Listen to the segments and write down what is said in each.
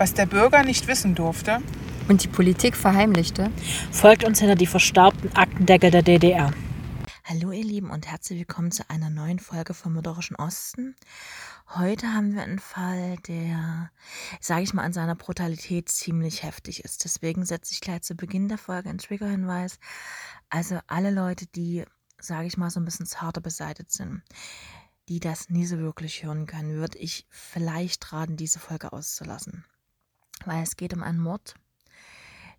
was der Bürger nicht wissen durfte und die Politik verheimlichte, folgt uns hinter die verstaubten Aktendeckel der DDR. Hallo ihr Lieben und herzlich willkommen zu einer neuen Folge vom Mörderischen Osten. Heute haben wir einen Fall, der, sage ich mal, an seiner Brutalität ziemlich heftig ist. Deswegen setze ich gleich zu Beginn der Folge einen Triggerhinweis. Also alle Leute, die, sage ich mal, so ein bisschen zarter beseitigt sind, die das nie so wirklich hören können, würde ich vielleicht raten, diese Folge auszulassen. Weil es geht um einen Mord,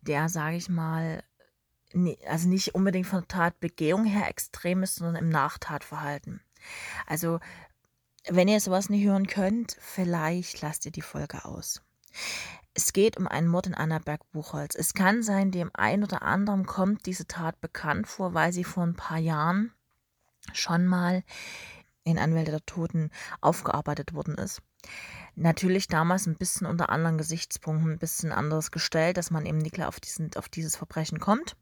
der, sage ich mal, also nicht unbedingt von Tatbegehung her extrem ist, sondern im Nachtatverhalten. Also, wenn ihr sowas nicht hören könnt, vielleicht lasst ihr die Folge aus. Es geht um einen Mord in Annaberg-Buchholz. Es kann sein, dem einen oder anderen kommt diese Tat bekannt vor, weil sie vor ein paar Jahren schon mal in Anwälte der Toten aufgearbeitet worden ist. Natürlich damals ein bisschen unter anderen Gesichtspunkten, ein bisschen anderes gestellt, dass man eben nicht auf, diesen, auf dieses Verbrechen kommt.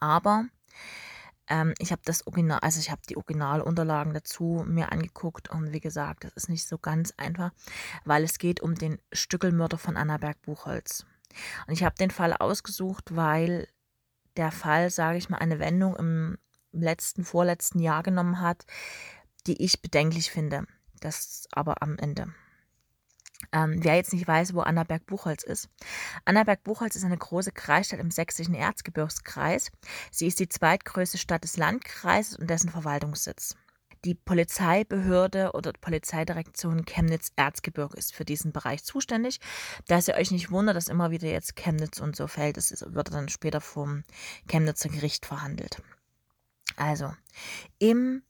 Aber ähm, ich habe das Original, also ich habe die Originalunterlagen dazu mir angeguckt und wie gesagt, das ist nicht so ganz einfach, weil es geht um den Stückelmörder von Annaberg Buchholz. Und ich habe den Fall ausgesucht, weil der Fall, sage ich mal, eine Wendung im letzten, vorletzten Jahr genommen hat, die ich bedenklich finde. Das aber am Ende. Ähm, wer jetzt nicht weiß, wo Annaberg-Buchholz ist. Annaberg-Buchholz ist eine große Kreisstadt im sächsischen Erzgebirgskreis. Sie ist die zweitgrößte Stadt des Landkreises und dessen Verwaltungssitz. Die Polizeibehörde oder Polizeidirektion Chemnitz-Erzgebirge ist für diesen Bereich zuständig. Dass ihr euch nicht wundert, dass immer wieder jetzt Chemnitz und so fällt, das wird dann später vom Chemnitzer Gericht verhandelt. Also, im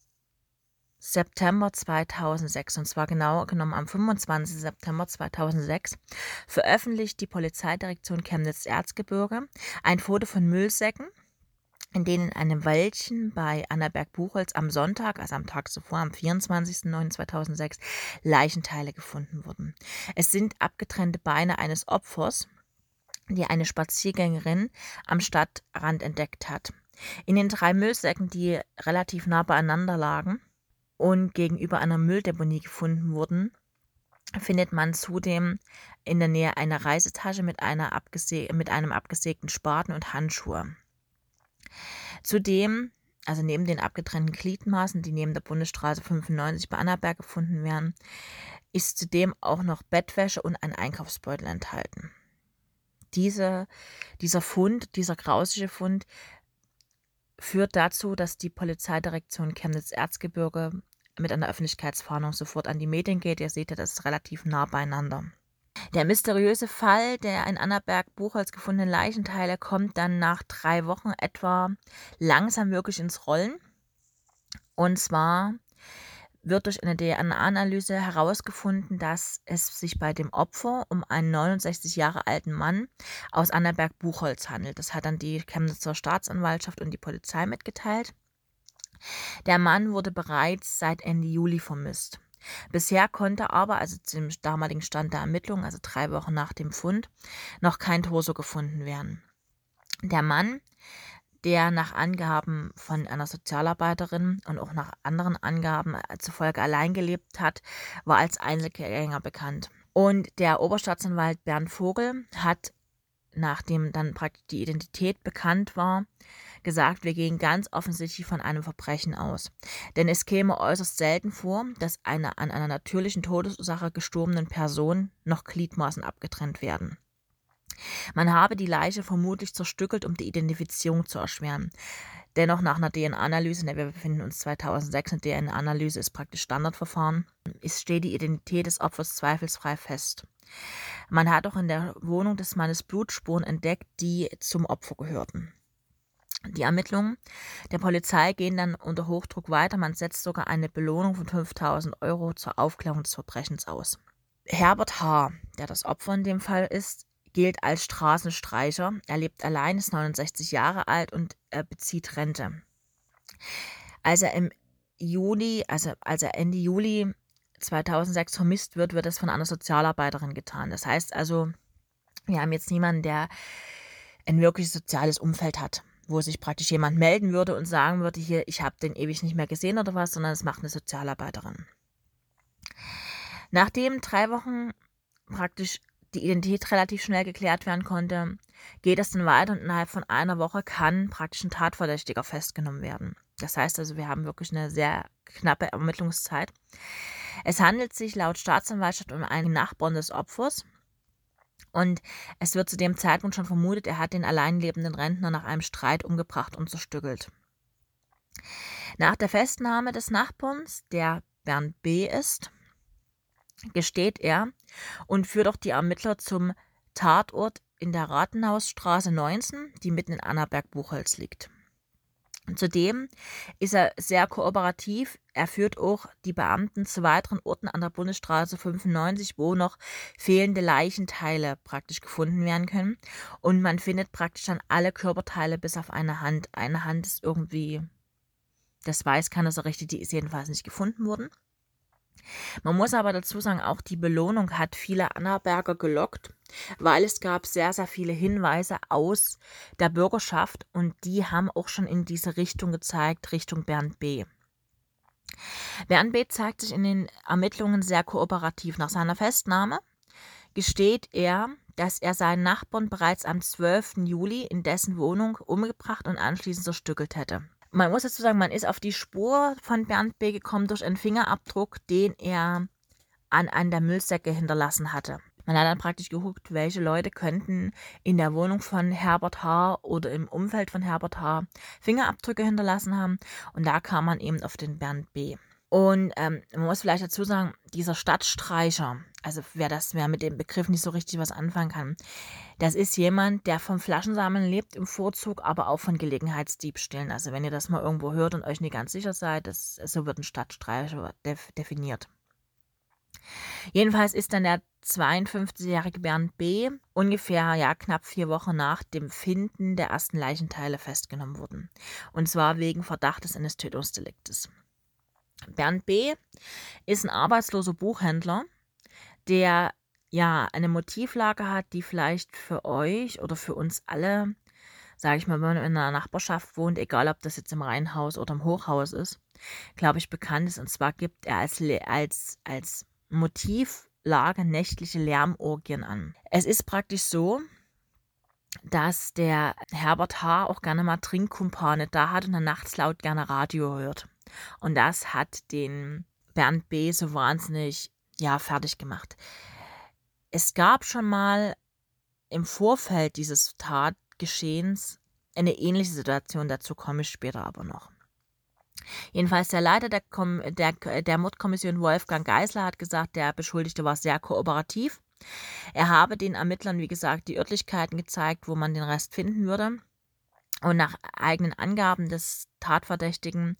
September 2006, und zwar genau genommen am 25. September 2006, veröffentlicht die Polizeidirektion Chemnitz-Erzgebirge ein Foto von Müllsäcken, in denen in einem Wäldchen bei Annaberg-Buchholz am Sonntag, also am Tag zuvor, am 24.09.2006, Leichenteile gefunden wurden. Es sind abgetrennte Beine eines Opfers, die eine Spaziergängerin am Stadtrand entdeckt hat. In den drei Müllsäcken, die relativ nah beieinander lagen, und gegenüber einer Mülldeponie gefunden wurden, findet man zudem in der Nähe eine Reisetasche mit, einer mit einem abgesägten Spaten und Handschuhe. Zudem, also neben den abgetrennten Gliedmaßen, die neben der Bundesstraße 95 bei Annaberg gefunden werden, ist zudem auch noch Bettwäsche und ein Einkaufsbeutel enthalten. Diese, dieser Fund, dieser grausige Fund, führt dazu, dass die Polizeidirektion Chemnitz-Erzgebirge mit einer Öffentlichkeitsfahndung sofort an die Medien geht. Ihr seht ja, das ist relativ nah beieinander. Der mysteriöse Fall der in Annaberg-Buchholz gefundenen Leichenteile kommt dann nach drei Wochen etwa langsam wirklich ins Rollen. Und zwar wird durch eine DNA-Analyse herausgefunden, dass es sich bei dem Opfer um einen 69 Jahre alten Mann aus Annaberg-Buchholz handelt. Das hat dann die Chemnitzer Staatsanwaltschaft und die Polizei mitgeteilt. Der Mann wurde bereits seit Ende Juli vermisst. Bisher konnte aber, also zum damaligen Stand der Ermittlungen, also drei Wochen nach dem Fund, noch kein Torso gefunden werden. Der Mann der nach Angaben von einer Sozialarbeiterin und auch nach anderen Angaben äh, zufolge allein gelebt hat, war als Einzelgänger bekannt. Und der Oberstaatsanwalt Bernd Vogel hat, nachdem dann praktisch die Identität bekannt war, gesagt, wir gehen ganz offensichtlich von einem Verbrechen aus. Denn es käme äußerst selten vor, dass eine an einer natürlichen Todesursache gestorbenen Person noch Gliedmaßen abgetrennt werden. Man habe die Leiche vermutlich zerstückelt, um die Identifizierung zu erschweren. Dennoch nach einer DNA-Analyse, wir befinden uns 2006, eine DNA-Analyse ist praktisch Standardverfahren, ist, steht die Identität des Opfers zweifelsfrei fest. Man hat auch in der Wohnung des Mannes Blutspuren entdeckt, die zum Opfer gehörten. Die Ermittlungen der Polizei gehen dann unter Hochdruck weiter. Man setzt sogar eine Belohnung von 5000 Euro zur Aufklärung des Verbrechens aus. Herbert H., der das Opfer in dem Fall ist, gilt als Straßenstreicher. Er lebt allein, ist 69 Jahre alt und er bezieht Rente. Als er im Juli, also als er Ende Juli 2006 vermisst wird, wird das von einer Sozialarbeiterin getan. Das heißt also, wir haben jetzt niemanden, der ein wirklich soziales Umfeld hat, wo sich praktisch jemand melden würde und sagen würde, hier, ich habe den ewig nicht mehr gesehen oder was, sondern es macht eine Sozialarbeiterin. Nachdem drei Wochen praktisch die Identität relativ schnell geklärt werden konnte, geht es dann weiter und innerhalb von einer Woche kann praktisch ein Tatverdächtiger festgenommen werden. Das heißt also, wir haben wirklich eine sehr knappe Ermittlungszeit. Es handelt sich laut Staatsanwaltschaft um einen Nachbarn des Opfers. Und es wird zu dem Zeitpunkt schon vermutet, er hat den allein lebenden Rentner nach einem Streit umgebracht und zerstückelt. Nach der Festnahme des Nachbarns, der Bernd B. ist, gesteht er und führt auch die Ermittler zum Tatort in der Rathenhausstraße 19, die mitten in Annaberg-Buchholz liegt. Zudem ist er sehr kooperativ. Er führt auch die Beamten zu weiteren Orten an der Bundesstraße 95, wo noch fehlende Leichenteile praktisch gefunden werden können. Und man findet praktisch dann alle Körperteile bis auf eine Hand. Eine Hand ist irgendwie, das weiß keiner so richtig, die ist jedenfalls nicht gefunden worden. Man muss aber dazu sagen, auch die Belohnung hat viele Annaberger gelockt, weil es gab sehr, sehr viele Hinweise aus der Bürgerschaft und die haben auch schon in diese Richtung gezeigt, Richtung Bernd B. Bernd B. zeigt sich in den Ermittlungen sehr kooperativ. Nach seiner Festnahme gesteht er, dass er seinen Nachbarn bereits am 12. Juli in dessen Wohnung umgebracht und anschließend zerstückelt hätte. Man muss dazu sagen, man ist auf die Spur von Bernd B. gekommen durch einen Fingerabdruck, den er an einen der Müllsäcke hinterlassen hatte. Man hat dann praktisch geguckt, welche Leute könnten in der Wohnung von Herbert H. oder im Umfeld von Herbert H. Fingerabdrücke hinterlassen haben. Und da kam man eben auf den Bernd B. Und ähm, man muss vielleicht dazu sagen, dieser Stadtstreicher, also wer das, wer mit dem Begriff nicht so richtig was anfangen kann, das ist jemand, der vom Flaschensammeln lebt im Vorzug, aber auch von Gelegenheitsdiebstählen. Also wenn ihr das mal irgendwo hört und euch nicht ganz sicher seid, das, so wird ein Stadtstreicher def definiert. Jedenfalls ist dann der 52-jährige Bernd B. ungefähr ja knapp vier Wochen nach dem Finden der ersten Leichenteile festgenommen worden. Und zwar wegen Verdachtes eines Tötungsdeliktes. Bernd B. ist ein arbeitsloser Buchhändler, der ja eine Motivlage hat, die vielleicht für euch oder für uns alle, sage ich mal, wenn man in einer Nachbarschaft wohnt, egal ob das jetzt im Reihenhaus oder im Hochhaus ist, glaube ich, bekannt ist. Und zwar gibt er als, als, als Motivlage nächtliche Lärmorgien an. Es ist praktisch so, dass der Herbert H. auch gerne mal Trinkkumpane da hat und dann nachts laut gerne Radio hört. Und das hat den Bernd B. so wahnsinnig, ja, fertig gemacht. Es gab schon mal im Vorfeld dieses Tatgeschehens eine ähnliche Situation, dazu komme ich später aber noch. Jedenfalls der Leiter der, Kom der, der Mordkommission Wolfgang Geisler hat gesagt, der Beschuldigte war sehr kooperativ. Er habe den Ermittlern, wie gesagt, die Örtlichkeiten gezeigt, wo man den Rest finden würde. Und nach eigenen Angaben des Tatverdächtigen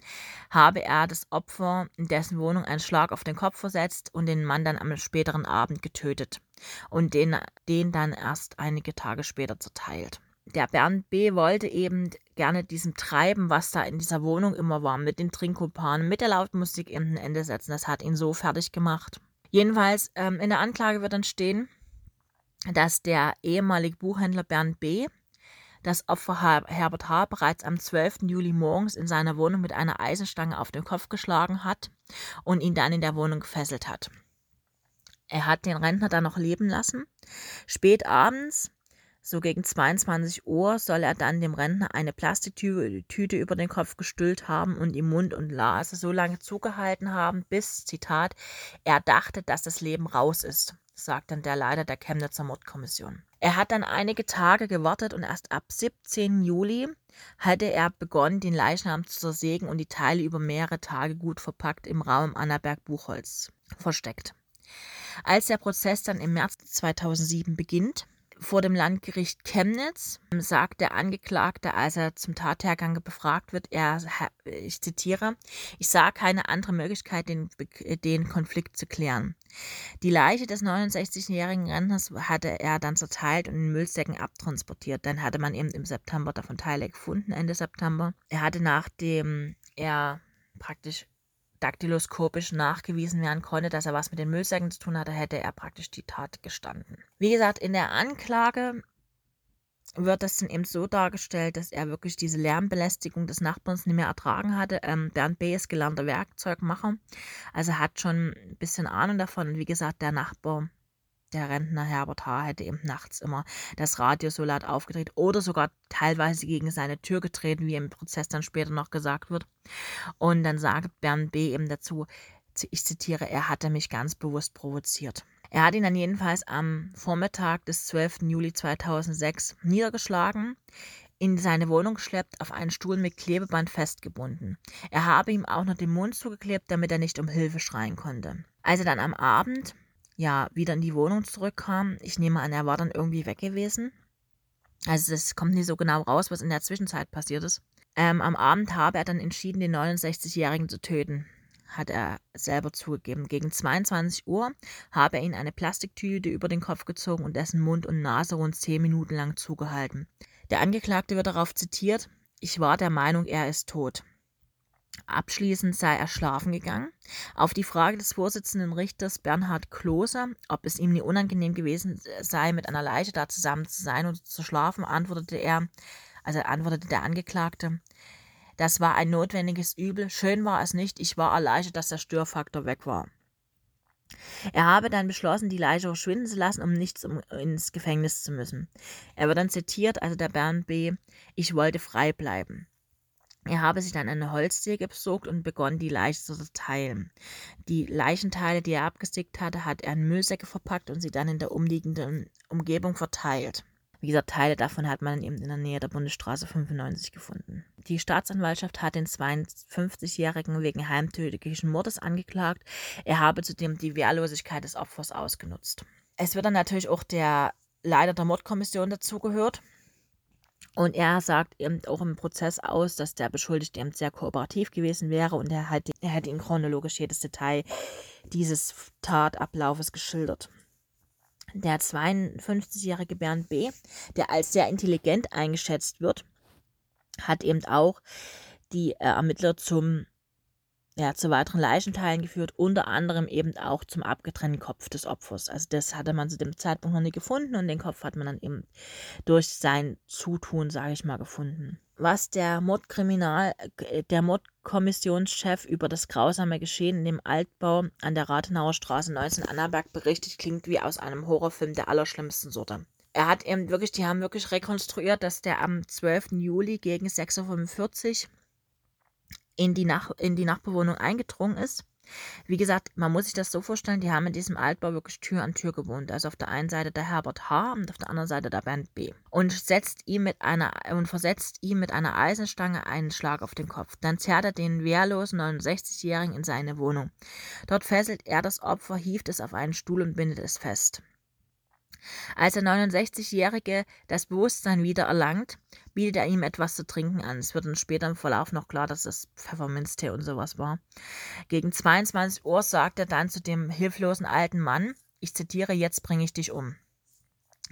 habe er das Opfer in dessen Wohnung einen Schlag auf den Kopf versetzt und den Mann dann am späteren Abend getötet und den, den dann erst einige Tage später zerteilt. Der Bernd B. wollte eben gerne diesem Treiben, was da in dieser Wohnung immer war, mit den Trinkkumpanen, mit der Lautmusik eben ein Ende setzen. Das hat ihn so fertig gemacht. Jedenfalls ähm, in der Anklage wird dann stehen, dass der ehemalige Buchhändler Bernd B das Opfer Herbert H. bereits am 12. Juli morgens in seiner Wohnung mit einer Eisenstange auf den Kopf geschlagen hat und ihn dann in der Wohnung gefesselt hat. Er hat den Rentner dann noch leben lassen. Spät abends, so gegen 22 Uhr, soll er dann dem Rentner eine Plastiktüte über den Kopf gestüllt haben und ihm Mund und Nase so lange zugehalten haben, bis, Zitat, er dachte, dass das Leben raus ist sagt dann der Leiter der Chemnitzer Mordkommission. Er hat dann einige Tage gewartet und erst ab 17. Juli hatte er begonnen, den Leichnam zu zersägen und die Teile über mehrere Tage gut verpackt im Raum Annaberg-Buchholz versteckt. Als der Prozess dann im März 2007 beginnt, vor dem Landgericht Chemnitz sagt der Angeklagte, als er zum Tathergang befragt wird, er, ich zitiere, ich sah keine andere Möglichkeit, den, den Konflikt zu klären. Die Leiche des 69-jährigen Rentners hatte er dann zerteilt und in Müllsäcken abtransportiert. Dann hatte man eben im September davon Teile gefunden, Ende September. Er hatte nachdem er praktisch daktyloskopisch nachgewiesen werden konnte, dass er was mit den Müllsäcken zu tun hatte, hätte er praktisch die Tat gestanden. Wie gesagt, in der Anklage wird das dann eben so dargestellt, dass er wirklich diese Lärmbelästigung des Nachbarns nicht mehr ertragen hatte. Ähm, Bernd B. ist gelernter Werkzeugmacher, also hat schon ein bisschen Ahnung davon. Und wie gesagt, der Nachbar, der Rentner Herbert H. hätte eben nachts immer das Radio so laut aufgedreht oder sogar teilweise gegen seine Tür getreten, wie im Prozess dann später noch gesagt wird. Und dann sagt Bernd B. eben dazu, ich zitiere, er hatte mich ganz bewusst provoziert. Er hat ihn dann jedenfalls am Vormittag des 12. Juli 2006 niedergeschlagen, in seine Wohnung geschleppt, auf einen Stuhl mit Klebeband festgebunden. Er habe ihm auch noch den Mund zugeklebt, damit er nicht um Hilfe schreien konnte. Als er dann am Abend ja wieder in die Wohnung zurückkam, ich nehme an, er war dann irgendwie weg gewesen. Also es kommt nicht so genau raus, was in der Zwischenzeit passiert ist. Ähm, am Abend habe er dann entschieden, den 69-Jährigen zu töten hat er selber zugegeben. Gegen 22 Uhr habe er ihn eine Plastiktüte über den Kopf gezogen und dessen Mund und Nase rund 10 Minuten lang zugehalten. Der Angeklagte wird darauf zitiert, ich war der Meinung, er ist tot. Abschließend sei er schlafen gegangen. Auf die Frage des Vorsitzenden Richters Bernhard Klose, ob es ihm nie unangenehm gewesen sei, mit einer Leiche da zusammen zu sein und zu schlafen, antwortete er, also antwortete der Angeklagte, das war ein notwendiges Übel. Schön war es nicht. Ich war erleichtert, dass der Störfaktor weg war. Er habe dann beschlossen, die Leiche verschwinden zu lassen, um nicht ins Gefängnis zu müssen. Er wird dann zitiert, also der Bernd B., ich wollte frei bleiben. Er habe sich dann eine Holzsäge besorgt und begonnen, die Leiche zu zerteilen. Die Leichenteile, die er abgestickt hatte, hat er in Müllsäcke verpackt und sie dann in der umliegenden Umgebung verteilt. Wie gesagt, Teile davon hat man eben in der Nähe der Bundesstraße 95 gefunden. Die Staatsanwaltschaft hat den 52-Jährigen wegen heimtödlichen Mordes angeklagt. Er habe zudem die Wehrlosigkeit des Opfers ausgenutzt. Es wird dann natürlich auch der Leiter der Mordkommission dazugehört. Und er sagt eben auch im Prozess aus, dass der Beschuldigte eben sehr kooperativ gewesen wäre und er, hat, er hätte ihm chronologisch jedes Detail dieses Tatablaufes geschildert. Der 52-jährige Bernd B., der als sehr intelligent eingeschätzt wird, hat eben auch die äh, Ermittler zum ja, zu weiteren Leichenteilen geführt, unter anderem eben auch zum abgetrennten Kopf des Opfers. Also das hatte man zu dem Zeitpunkt noch nicht gefunden und den Kopf hat man dann eben durch sein Zutun, sage ich mal, gefunden. Was der Mordkriminal, äh, der Mordkommissionschef über das grausame Geschehen in dem Altbau an der Rathenauer Straße 19 Annaberg berichtet, klingt wie aus einem Horrorfilm der allerschlimmsten Sorte er hat eben wirklich, die haben wirklich rekonstruiert, dass der am 12. Juli gegen 6.45 Uhr in die, Nach in die Nachbewohnung eingedrungen ist. Wie gesagt, man muss sich das so vorstellen, die haben in diesem Altbau wirklich Tür an Tür gewohnt. Also auf der einen Seite der Herbert H. und auf der anderen Seite der Bernd B. Und setzt ihm mit einer und versetzt ihm mit einer Eisenstange einen Schlag auf den Kopf. Dann zerrt er den wehrlosen 69-Jährigen in seine Wohnung. Dort fesselt er das Opfer, hieft es auf einen Stuhl und bindet es fest. Als der 69-Jährige das Bewusstsein wieder erlangt, bietet er ihm etwas zu trinken an. Es wird dann später im Verlauf noch klar, dass es Pfefferminztee und sowas war. Gegen 22 Uhr sagt er dann zu dem hilflosen alten Mann, ich zitiere, jetzt bringe ich dich um.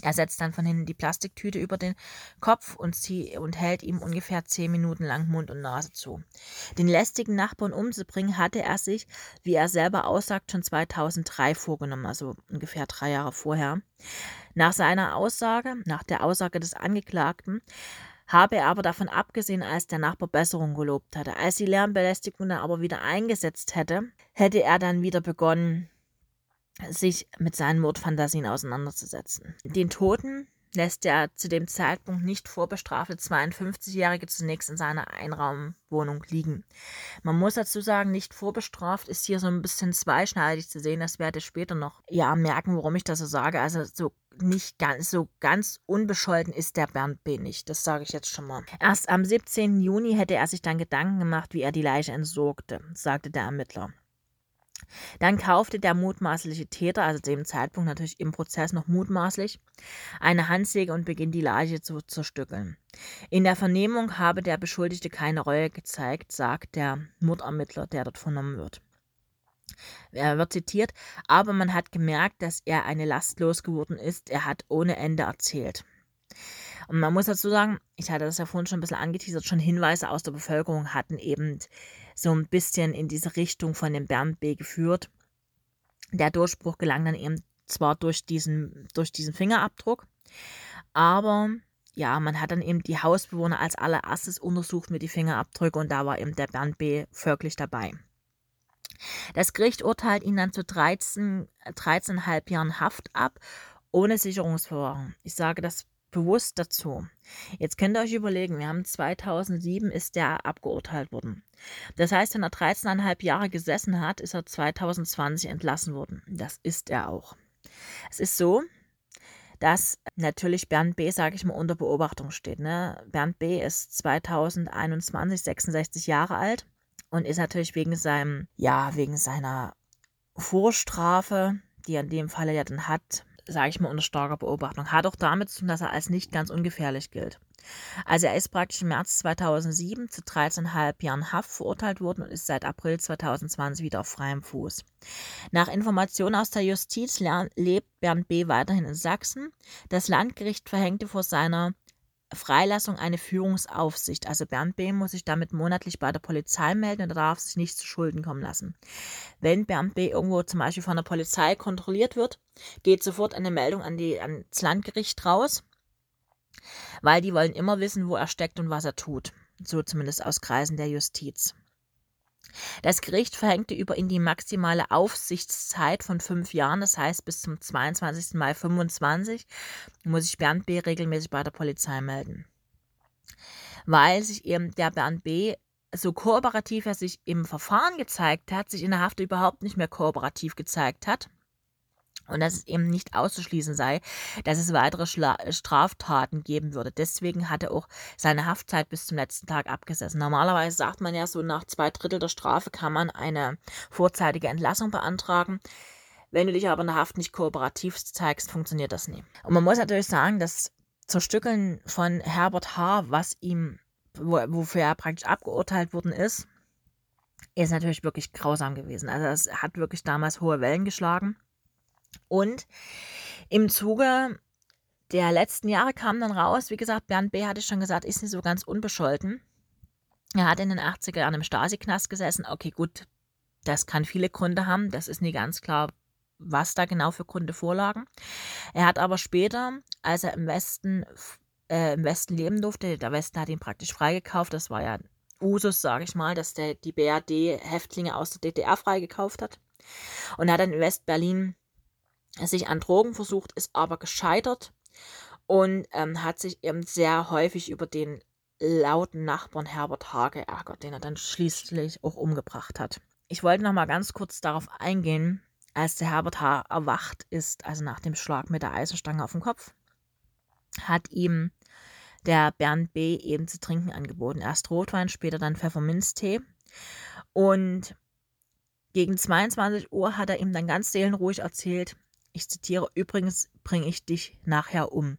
Er setzt dann von hinten die Plastiktüte über den Kopf und, zieh, und hält ihm ungefähr zehn Minuten lang Mund und Nase zu. Den lästigen Nachbarn umzubringen hatte er sich, wie er selber aussagt, schon 2003 vorgenommen, also ungefähr drei Jahre vorher. Nach seiner Aussage, nach der Aussage des Angeklagten, habe er aber davon abgesehen, als der Nachbar Besserung gelobt hatte. Als die Lärmbelästigung dann aber wieder eingesetzt hätte, hätte er dann wieder begonnen, sich mit seinen Mordfantasien auseinanderzusetzen. Den Toten lässt der zu dem Zeitpunkt nicht vorbestrafte 52-Jährige zunächst in seiner Einraumwohnung liegen. Man muss dazu sagen, nicht vorbestraft ist hier so ein bisschen zweischneidig zu sehen. Das werde ich später noch ja merken, warum ich das so sage. Also so nicht ganz so ganz unbescholten ist der Bernd B. nicht. Das sage ich jetzt schon mal. Erst am 17. Juni hätte er sich dann Gedanken gemacht, wie er die Leiche entsorgte, sagte der Ermittler. Dann kaufte der mutmaßliche Täter, also dem Zeitpunkt natürlich im Prozess noch mutmaßlich, eine Handsäge und beginnt die Leiche zu zerstückeln. In der Vernehmung habe der Beschuldigte keine Reue gezeigt, sagt der Mordermittler, der dort vernommen wird. Er wird zitiert, aber man hat gemerkt, dass er eine Last losgeworden ist. Er hat ohne Ende erzählt. Und man muss dazu sagen, ich hatte das ja vorhin schon ein bisschen angeteasert, schon Hinweise aus der Bevölkerung hatten eben so ein bisschen in diese Richtung von dem Bernd B. geführt. Der Durchbruch gelang dann eben zwar durch diesen, durch diesen Fingerabdruck, aber ja, man hat dann eben die Hausbewohner als allererstes untersucht mit die Fingerabdrücke und da war eben der Bernd B. wirklich dabei. Das Gericht urteilt ihn dann zu 13, 13,5 Jahren Haft ab, ohne Sicherungsverwahrung. Ich sage das bewusst dazu. Jetzt könnt ihr euch überlegen, wir haben 2007 ist der abgeurteilt worden. Das heißt, wenn er 13,5 Jahre gesessen hat, ist er 2020 entlassen worden. Das ist er auch. Es ist so, dass natürlich Bernd B., sage ich mal, unter Beobachtung steht. Ne? Bernd B. ist 2021 66 Jahre alt und ist natürlich wegen seinem, ja, wegen seiner Vorstrafe, die er in dem Falle ja dann hat, sage ich mal, unter starker Beobachtung. Hat auch damit zu tun, dass er als nicht ganz ungefährlich gilt. Also er ist praktisch im März 2007 zu 13,5 Jahren Haft verurteilt worden und ist seit April 2020 wieder auf freiem Fuß. Nach Informationen aus der Justiz lebt Bernd B. weiterhin in Sachsen. Das Landgericht verhängte vor seiner Freilassung eine Führungsaufsicht. Also Bernd B. muss sich damit monatlich bei der Polizei melden und darf sich nicht zu Schulden kommen lassen. Wenn Bernd B. irgendwo zum Beispiel von der Polizei kontrolliert wird, geht sofort eine Meldung an die, ans Landgericht raus, weil die wollen immer wissen, wo er steckt und was er tut. So zumindest aus Kreisen der Justiz. Das Gericht verhängte über ihn die maximale Aufsichtszeit von fünf Jahren, das heißt bis zum 22. Mai 25 muss sich Bernd B. regelmäßig bei der Polizei melden. Weil sich eben der Bernd B. so kooperativ er sich im Verfahren gezeigt hat, sich in der Haft überhaupt nicht mehr kooperativ gezeigt hat und dass es eben nicht auszuschließen sei, dass es weitere Schla Straftaten geben würde. Deswegen hat er auch seine Haftzeit bis zum letzten Tag abgesessen. Normalerweise sagt man ja so, nach zwei Drittel der Strafe kann man eine vorzeitige Entlassung beantragen. Wenn du dich aber in der Haft nicht kooperativ zeigst, funktioniert das nie. Und man muss natürlich sagen, dass Zerstückeln von Herbert H., was ihm, wofür er praktisch abgeurteilt worden ist, ist natürlich wirklich grausam gewesen. Also es hat wirklich damals hohe Wellen geschlagen. Und im Zuge der letzten Jahre kam dann raus, wie gesagt, Bernd B. hatte schon gesagt, ist nicht so ganz unbescholten. Er hat in den 80er Jahren im Stasi-Knast gesessen. Okay, gut, das kann viele Gründe haben. Das ist nie ganz klar, was da genau für Gründe vorlagen. Er hat aber später, als er im Westen, äh, im Westen leben durfte, der Westen hat ihn praktisch freigekauft. Das war ja Usus, sage ich mal, dass der, die BRD Häftlinge aus der DDR freigekauft hat. Und er hat dann in West-Berlin sich an Drogen versucht, ist aber gescheitert und ähm, hat sich eben sehr häufig über den lauten Nachbarn Herbert H. geärgert, den er dann schließlich auch umgebracht hat. Ich wollte noch mal ganz kurz darauf eingehen, als der Herbert H. erwacht ist, also nach dem Schlag mit der Eisenstange auf dem Kopf, hat ihm der Bernd B. eben zu trinken angeboten. Erst Rotwein, später dann Pfefferminztee. Und gegen 22 Uhr hat er ihm dann ganz seelenruhig erzählt, ich zitiere, übrigens bringe ich dich nachher um.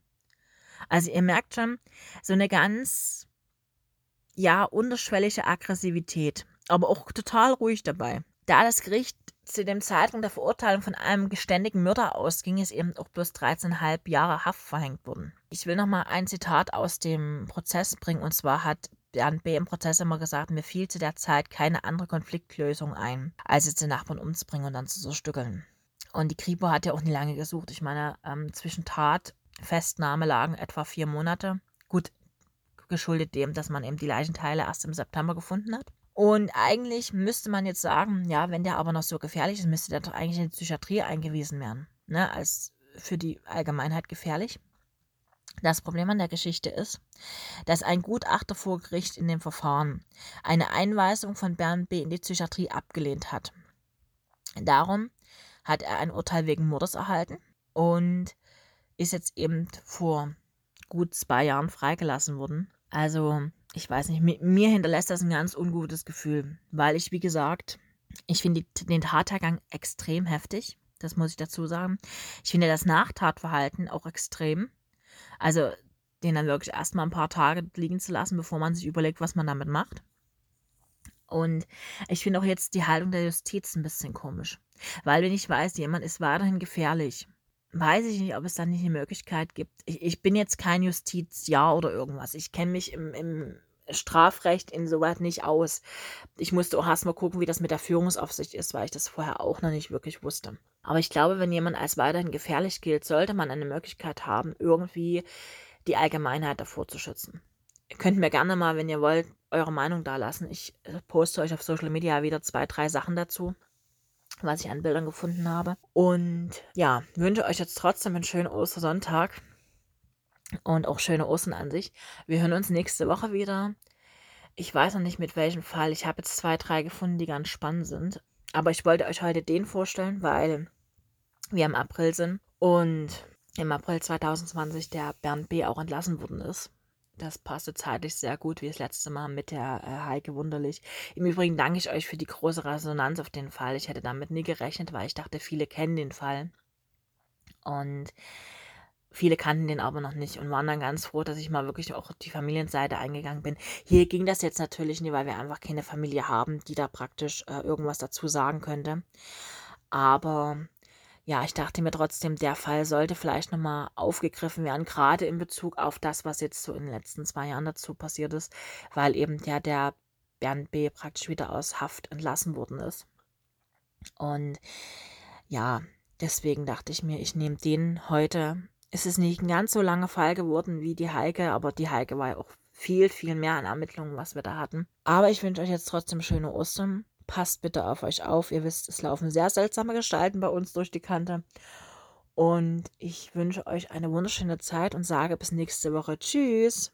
Also ihr merkt schon, so eine ganz, ja, unterschwellige Aggressivität, aber auch total ruhig dabei. Da das Gericht zu dem Zeitpunkt der Verurteilung von einem geständigen Mörder ausging, ist eben auch bloß 13,5 Jahre Haft verhängt worden. Ich will nochmal ein Zitat aus dem Prozess bringen, und zwar hat Bernd B. im Prozess immer gesagt, mir fiel zu der Zeit keine andere Konfliktlösung ein, als jetzt den Nachbarn umzubringen und dann zu zerstückeln. Und die Kripo hat ja auch nie lange gesucht. Ich meine, ähm, zwischen Tat, Festnahme lagen etwa vier Monate. Gut, geschuldet dem, dass man eben die Leichenteile erst im September gefunden hat. Und eigentlich müsste man jetzt sagen, ja, wenn der aber noch so gefährlich ist, müsste der doch eigentlich in die Psychiatrie eingewiesen werden. Ne, als für die Allgemeinheit gefährlich. Das Problem an der Geschichte ist, dass ein Gutachter vor Gericht in dem Verfahren eine Einweisung von Bernd B. in die Psychiatrie abgelehnt hat. Darum hat er ein Urteil wegen Mordes erhalten und ist jetzt eben vor gut zwei Jahren freigelassen worden. Also, ich weiß nicht, mir hinterlässt das ein ganz ungutes Gefühl, weil ich, wie gesagt, ich finde den Tathergang extrem heftig. Das muss ich dazu sagen. Ich finde das Nachtatverhalten auch extrem. Also, den dann wirklich erstmal ein paar Tage liegen zu lassen, bevor man sich überlegt, was man damit macht. Und ich finde auch jetzt die Haltung der Justiz ein bisschen komisch. Weil wenn ich weiß, jemand ist weiterhin gefährlich, weiß ich nicht, ob es dann nicht eine Möglichkeit gibt. Ich, ich bin jetzt kein Justizjahr oder irgendwas. Ich kenne mich im, im Strafrecht insoweit nicht aus. Ich musste auch erst mal gucken, wie das mit der Führungsaufsicht ist, weil ich das vorher auch noch nicht wirklich wusste. Aber ich glaube, wenn jemand als weiterhin gefährlich gilt, sollte man eine Möglichkeit haben, irgendwie die Allgemeinheit davor zu schützen. Ihr könnt mir gerne mal, wenn ihr wollt, eure Meinung da lassen. Ich äh, poste euch auf Social Media wieder zwei, drei Sachen dazu. was ich an Bildern gefunden habe. Und ja, wünsche euch jetzt trotzdem einen schönen Ostersonntag und auch schöne Ostern an sich. Wir hören uns nächste Woche wieder. Ich weiß noch nicht mit welchem Fall. Ich habe jetzt zwei, drei gefunden, die ganz spannend sind. Aber ich wollte euch heute den vorstellen, weil wir im April sind und im April 2020 der Bernd B. auch entlassen worden ist. Das passte zeitlich sehr gut wie das letzte Mal mit der äh, Heike Wunderlich. Im Übrigen danke ich euch für die große Resonanz auf den Fall. Ich hätte damit nie gerechnet, weil ich dachte, viele kennen den Fall. Und viele kannten den aber noch nicht und waren dann ganz froh, dass ich mal wirklich auch die Familienseite eingegangen bin. Hier ging das jetzt natürlich nicht, weil wir einfach keine Familie haben, die da praktisch äh, irgendwas dazu sagen könnte. Aber ja, ich dachte mir trotzdem, der Fall sollte vielleicht nochmal aufgegriffen werden, gerade in Bezug auf das, was jetzt so in den letzten zwei Jahren dazu passiert ist, weil eben ja der Bernd B. praktisch wieder aus Haft entlassen worden ist. Und ja, deswegen dachte ich mir, ich nehme den heute. Es ist nicht ein ganz so langer Fall geworden wie die Heike, aber die Heike war ja auch viel, viel mehr an Ermittlungen, was wir da hatten. Aber ich wünsche euch jetzt trotzdem schöne Ostern passt bitte auf euch auf. Ihr wisst, es laufen sehr seltsame Gestalten bei uns durch die Kante. Und ich wünsche euch eine wunderschöne Zeit und sage bis nächste Woche. Tschüss.